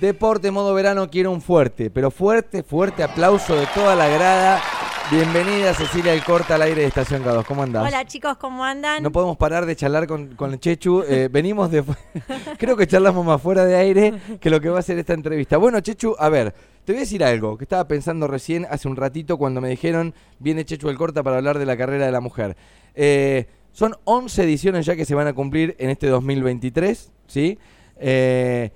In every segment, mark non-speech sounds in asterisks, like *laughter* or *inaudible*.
Deporte modo verano quiero un fuerte, pero fuerte, fuerte aplauso de toda la grada. Bienvenida Cecilia El Corta al aire de Estación K2. ¿Cómo andás? Hola chicos, ¿cómo andan? No podemos parar de charlar con, con el Chechu. Eh, venimos de. *laughs* Creo que charlamos más fuera de aire que lo que va a ser esta entrevista. Bueno, Chechu, a ver, te voy a decir algo que estaba pensando recién hace un ratito cuando me dijeron viene Chechu El Corta para hablar de la carrera de la mujer. Eh, son 11 ediciones ya que se van a cumplir en este 2023, ¿sí? Eh,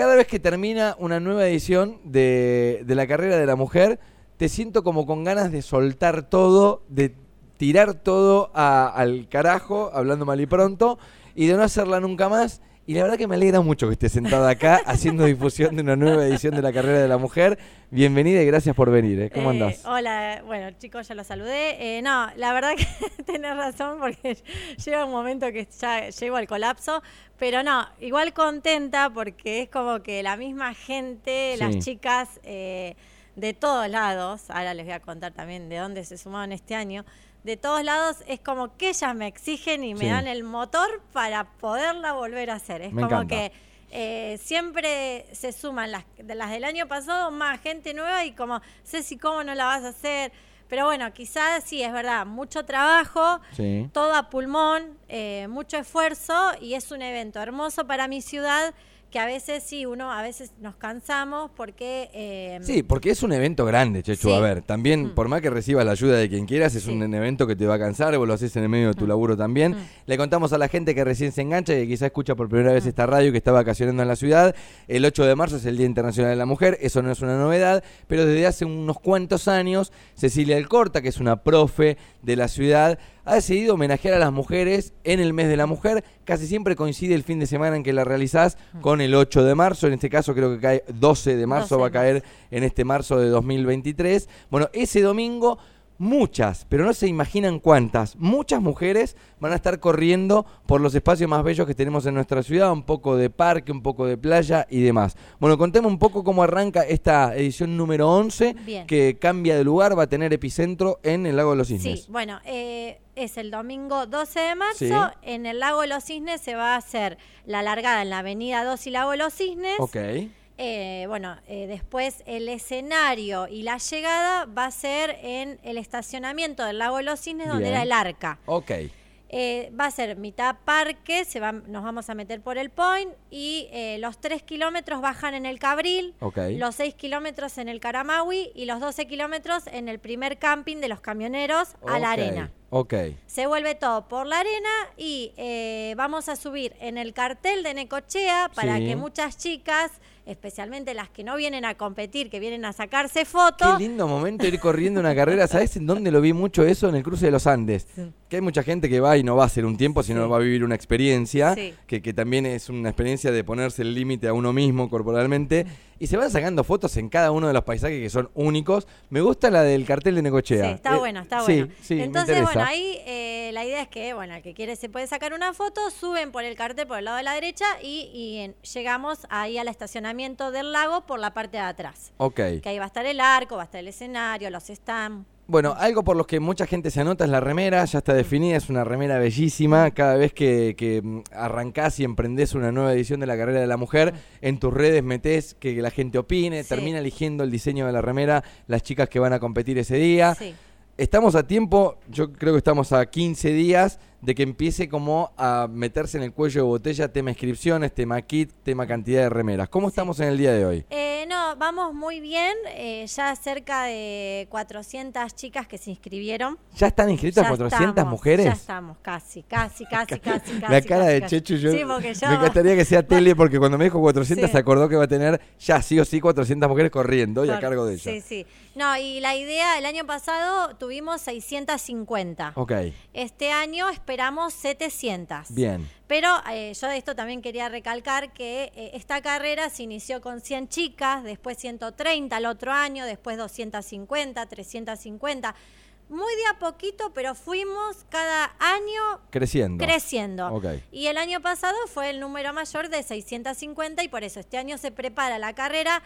cada vez que termina una nueva edición de, de la carrera de la mujer, te siento como con ganas de soltar todo, de tirar todo a- al carajo, hablando mal y pronto, y de no hacerla nunca más. Y la verdad que me alegra mucho que estés sentada acá *laughs* haciendo difusión de una nueva edición de la carrera de la mujer. Bienvenida y gracias por venir. ¿eh? ¿Cómo Eh, andás? hola, bueno chicos, ya los saludé. Eh, no, la verdad que *laughs* tenés razón porque *laughs* llega un momento que ya llego al colapso, pero no, igual contenta porque es como que la misma gente, Sí. las chicas de todos lados, ahora les voy a contar también de dónde se sumaron este año, de todos lados es como que ellas me exigen y me Sí. dan el motor para poderla volver a hacer. Es Me como encanta. que eh, siempre se suman las, de las del año pasado más gente nueva y como, Ceci, ¿cómo no la vas a hacer? Pero bueno, quizás sí, es verdad, mucho trabajo, Sí. todo a pulmón, eh, mucho esfuerzo y es un evento hermoso para mi ciudad que a veces sí, uno, a veces nos cansamos porque... eh, Sí, porque es un evento grande, Chechu. Sí. A ver, también, Mm. por más que recibas la ayuda de quien quieras, es Sí. un evento que te va a cansar, vos lo haces en el medio de tu laburo también. Mm. Le contamos a la gente que recién se engancha y que quizá escucha por primera vez esta radio que está vacacionando en la ciudad. El 8 de marzo es el Día Internacional de la Mujer, eso no es una novedad, pero desde hace unos cuantos años, Cecilia Alcorta, que es una profe de la ciudad, ha decidido homenajear a las mujeres en el mes de la mujer. Casi siempre coincide el fin de semana en que la realizás con el 8 de marzo. En este caso creo que cae 12 de marzo, 12 va a caer en este marzo de 2023. Bueno, ese domingo muchas, pero no se imaginan cuántas, muchas mujeres van a estar corriendo por los espacios más bellos que tenemos en nuestra ciudad, un poco de parque, un poco de playa y demás. Bueno, contemos un poco cómo arranca esta edición número 11, Bien. que cambia de lugar, va a tener epicentro en el Lago de los Sí, Cisnes. bueno, eh, es el domingo 12 de marzo. Sí. En el Lago de los Cisnes se va a hacer la largada en la avenida 2 y Lago de los Cisnes. Ok, Eh, bueno, eh, después el escenario y la llegada va a ser en el estacionamiento del Lago de los Cisnes, donde era el arca. ok, Eh, va a ser mitad parque, se va, nos vamos a meter por el point y eh, los 3 kilómetros bajan en el Cabril, ok. los 6 kilómetros en el Caramawi y los 12 kilómetros en el primer camping de los camioneros a la arena. Ok, Se vuelve todo por la arena y eh, vamos a subir en el cartel de Necochea para Sí. que muchas chicas, especialmente las que no vienen a competir, que vienen a sacarse fotos, Qué lindo momento ir corriendo una carrera. ¿Sabes en dónde lo vi mucho eso? En el cruce de los Andes. Sí. Que hay mucha gente que va y no va a hacer un tiempo, sino Sí. va a vivir una experiencia, Sí. que, que también es una experiencia de ponerse el límite a uno mismo corporalmente. Y se van sacando fotos en cada uno de los paisajes que son únicos. Me gusta la del cartel de Necochea. Sí, está Eh, bueno, está sí, bueno. Sí, Entonces, bueno, ahí eh, la idea es que, bueno, el que quiere se puede sacar una foto, suben por el cartel por el lado de la derecha y, y en- llegamos ahí al estacionamiento del lago por la parte de atrás. Ok. Que ahí va a estar el arco, va a estar el escenario, los stands. Bueno, algo por los que mucha gente se anota es la remera, ya está definida, es una remera bellísima. Cada vez que, que, mm, arrancás y emprendés una nueva edición de la carrera de la mujer, en tus redes metés que la gente opine, Sí. termina eligiendo el diseño de la remera las chicas que van a competir ese día. Sí. Estamos a tiempo, yo creo que estamos a 15 días de que empiece como a meterse en el cuello de botella tema inscripciones, tema kit, tema cantidad de remeras. ¿Cómo estamos en el día de hoy? Eh, no, vamos muy bien. eh, ya cerca de 400 chicas que se inscribieron. ¿Ya están inscritas Ya 400 estamos, mujeres? Ya estamos, casi, casi, casi, casi. *laughs* La casi, cara casi, de. Chechu, yo, Sí, porque yo- me encantaría que sea *laughs* tele porque cuando me dijo 400 Sí. se acordó que va a tener ya sí o sí 400 mujeres corriendo y a cargo de ella. Sí, sí. No, y la idea, el año pasado tuvimos 650. Ok, Este año esperamos 700. bien. Pero eh, yo de esto también quería recalcar que eh, esta carrera se inició con 100 chicas, después 130 el otro año, después 250, 350. Muy de a poquito, pero fuimos cada año Creciendo. creciendo. Ok. Y el año pasado fue el número mayor de 650 y por eso este año se prepara la carrera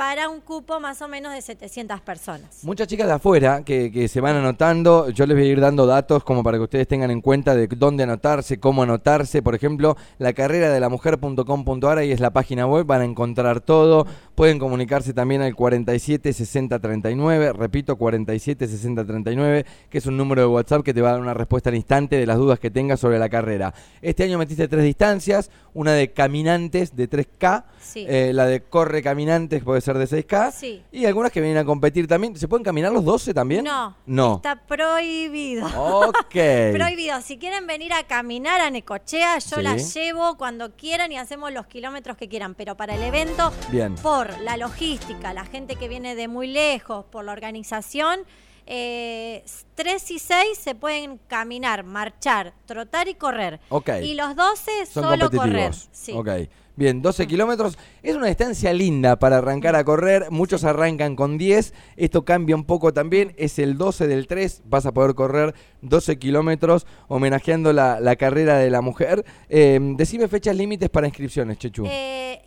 para un cupo más o menos de 700 personas. Muchas chicas de afuera que, que, se van anotando, yo les voy a ir dando datos como para que ustedes tengan en cuenta de dónde anotarse, cómo anotarse. Por ejemplo, la carrera de la mujer.com.ar, ahí es la página web, van a encontrar todo. Pueden comunicarse también al 47 60 39, repito, 47 60 39, que es un número de WhatsApp que te va a dar una respuesta al instante de las dudas que tengas sobre la carrera. Este año metiste tres distancias, una de caminantes de 3K, eh, la de corre caminantes puede ser de 6K, y algunas que vienen a competir también. ¿Se pueden caminar los 12 también? No, no. está prohibido. Ok. *laughs* prohibido. Si quieren venir a caminar a Necochea, yo las llevo cuando quieran y hacemos los kilómetros que quieran, pero para el evento, Bien. por la logística, la gente que viene de muy lejos, por la organización, eh, 3 y 6 se pueden caminar, marchar, trotar y correr. Y los 12 solo correr. Sí. Ok. Bien, 12 kilómetros. Es una distancia linda para arrancar a correr. Muchos arrancan con 10. Esto cambia un poco también. Es el 12 del 3. Vas a poder correr 12 kilómetros homenajeando la, la, carrera de la mujer. Eh, decime fechas límites para inscripciones, Chechu. Eh,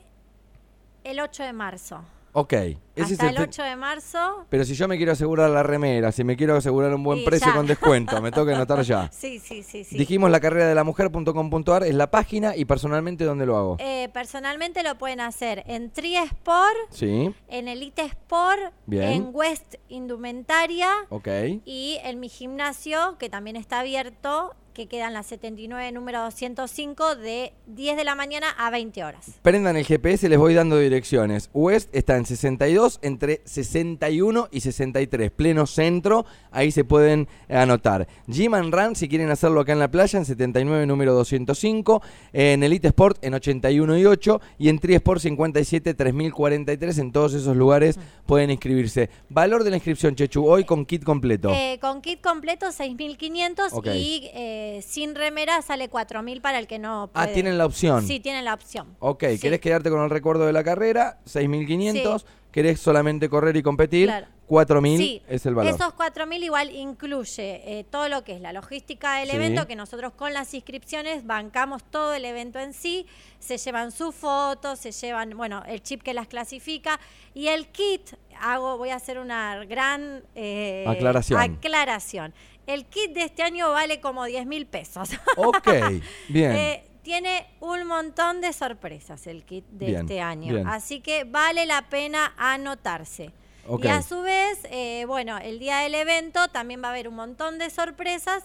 el 8 de marzo. Ok. Ese Hasta el, 8 de marzo. Pero si yo me quiero asegurar la remera, si me quiero asegurar un buen precio con descuento, me toca anotar ya. *laughs* Sí, sí, sí, sí. Dijimos la carrera de la mujer.com.ar es la página y personalmente ¿dónde lo hago? Eh, personalmente lo pueden hacer en Triesport, sí. en Elite Sport, en West Indumentaria Ok. y en mi gimnasio, que también está abierto, que quedan las 79 número 205 de 10 de la mañana a 20 horas. Prendan el GPS, les voy dando direcciones. West está en 62, entre 61 y 63, pleno centro, ahí se pueden anotar. Gym and Run, si quieren hacerlo acá en la playa, en 79 número 205, en Elite Sport en 81 y 8 y en Triesport 57 3043, en todos esos lugares pueden inscribirse. Valor de la inscripción, Chechu, hoy con kit completo. Eh, con kit completo 6500 y... Eh, sin remera sale 4.000 para el que no ah, puede. Ah, tienen la opción. Sí, tienen la opción. Ok, ¿querés quedarte con el recuerdo de la carrera? 6.500. ¿Querés solamente correr y competir? 4.000 es el valor. Esos 4.000 igual incluye eh, todo lo que es la logística del evento, que nosotros con las inscripciones bancamos todo el evento en sí, se llevan sus fotos, se llevan, bueno, el chip que las clasifica y el kit, hago, voy a hacer una gran eh, aclaración. aclaración. El kit de este año vale como 10 mil pesos. *laughs* Ok, bien. Eh, tiene un montón de sorpresas el kit de este año. Así que vale la pena anotarse. Y a su vez, eh, bueno, el día del evento también va a haber un montón de sorpresas.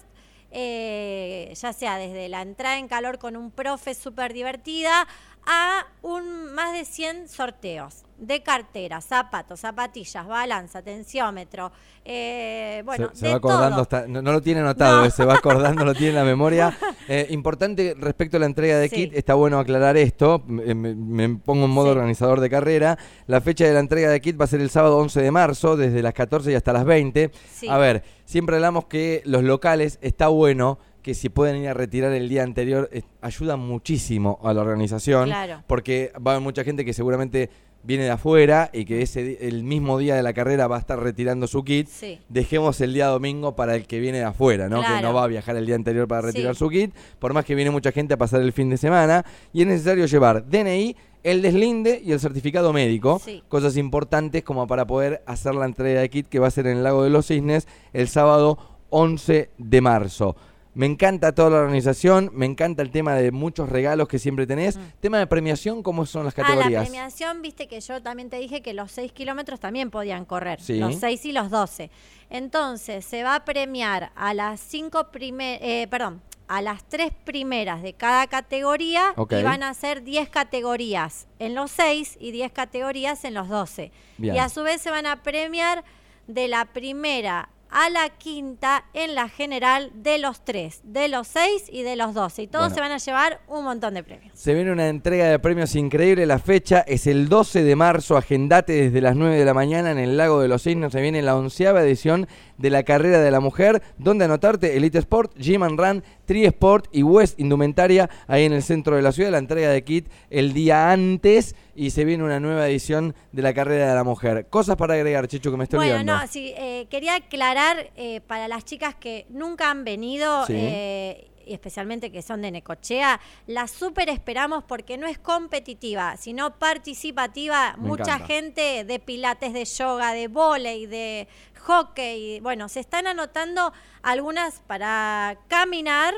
Eh, ya sea desde la entrada en calor con un profe súper divertida a un más de 100 sorteos de cartera, zapatos, zapatillas, balanza, tensiómetro, eh, bueno, se, va acordando, no, lo tiene anotado, se va acordando, lo tiene en la *laughs* memoria. Eh, importante respecto a la entrega de kit, está bueno aclarar esto, me, pongo en modo organizador de carrera, la fecha de la entrega de kit va a ser el sábado 11 de marzo, desde las 14 y hasta las 20. A ver, siempre hablamos que los locales está bueno que si pueden ir a retirar el día anterior, ayuda muchísimo a la organización, porque va a haber mucha gente que seguramente viene de afuera y que ese el mismo día de la carrera va a estar retirando su kit, dejemos el día domingo para el que viene de afuera, ¿no? Que no va a viajar el día anterior para retirar su kit, por más que viene mucha gente a pasar el fin de semana, y es necesario llevar DNI, el deslinde y el certificado médico, cosas importantes como para poder hacer la entrega de kit que va a ser en el Lago de los Cisnes el sábado 11 de marzo. Me encanta toda la organización, me encanta el tema de muchos regalos que siempre tenés. Mm. Tema de premiación, ¿cómo son las categorías? Ah, la premiación, viste que yo también te dije que los 6 kilómetros también podían correr, los 6 y los 12. Entonces, se va a premiar a las cinco primeras, eh, perdón, a las tres primeras de cada categoría y van a ser 10 categorías en los 6 y 10 categorías en los 12. Y a su vez se van a premiar de la primera a la quinta en la general de los tres, de los seis y de los doce. Y todos se van a llevar un montón de premios. Se viene una entrega de premios increíble. La fecha es el 12 de marzo. Agendate desde las 9 de la mañana en el Lago de los Signos. Se viene la onceava edición de la carrera de la mujer. Donde anotarte? Elite Sport, Gym and Run, Tri Sport y West Indumentaria. Ahí en el centro de la ciudad. La entrega de kit el día antes y se viene una nueva edición de la carrera de la mujer. Cosas para agregar, Chicho, que me estoy bueno, no, sí, eh, quería aclarar eh, para las chicas que nunca han venido. Eh, y especialmente que son de Necochea, la súper esperamos porque no es competitiva, sino participativa. Me Mucha encanta. gente de pilates, de yoga, de volei, de hockey. Bueno, se están anotando algunas para caminar,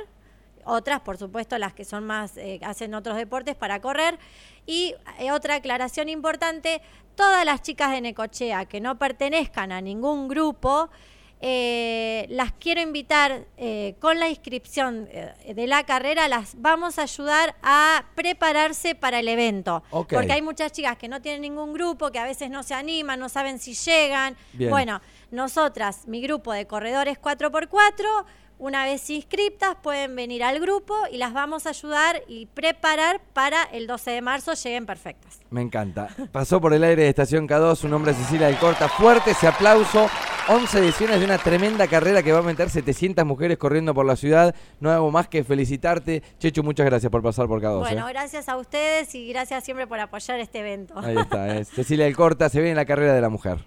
otras, por supuesto, las que son más, eh, hacen otros deportes para correr. Y eh, otra aclaración importante, todas las chicas de Necochea que no pertenezcan a ningún grupo, eh, las quiero invitar eh, con la inscripción eh, de la carrera, las vamos a ayudar a prepararse para el evento. Porque hay muchas chicas que no tienen ningún grupo, que a veces no se animan, no saben si llegan. Bien. Bueno, nosotras, mi grupo de corredores 4x4, una vez inscriptas pueden venir al grupo y las vamos a ayudar y preparar para el 12 de marzo lleguen perfectas. Me encanta. Pasó por el aire de Estación K2, su nombre es Cecilia del Corta. Fuerte ese aplauso. 11 ediciones de una tremenda carrera que va a meter 700 mujeres corriendo por la ciudad. No hago más que felicitarte. Chechu, muchas gracias por pasar por K2. Bueno, ¿eh? gracias a ustedes y gracias siempre por apoyar este evento. Ahí está. es *laughs* Cecilia del Corta, se ve en la carrera de la mujer.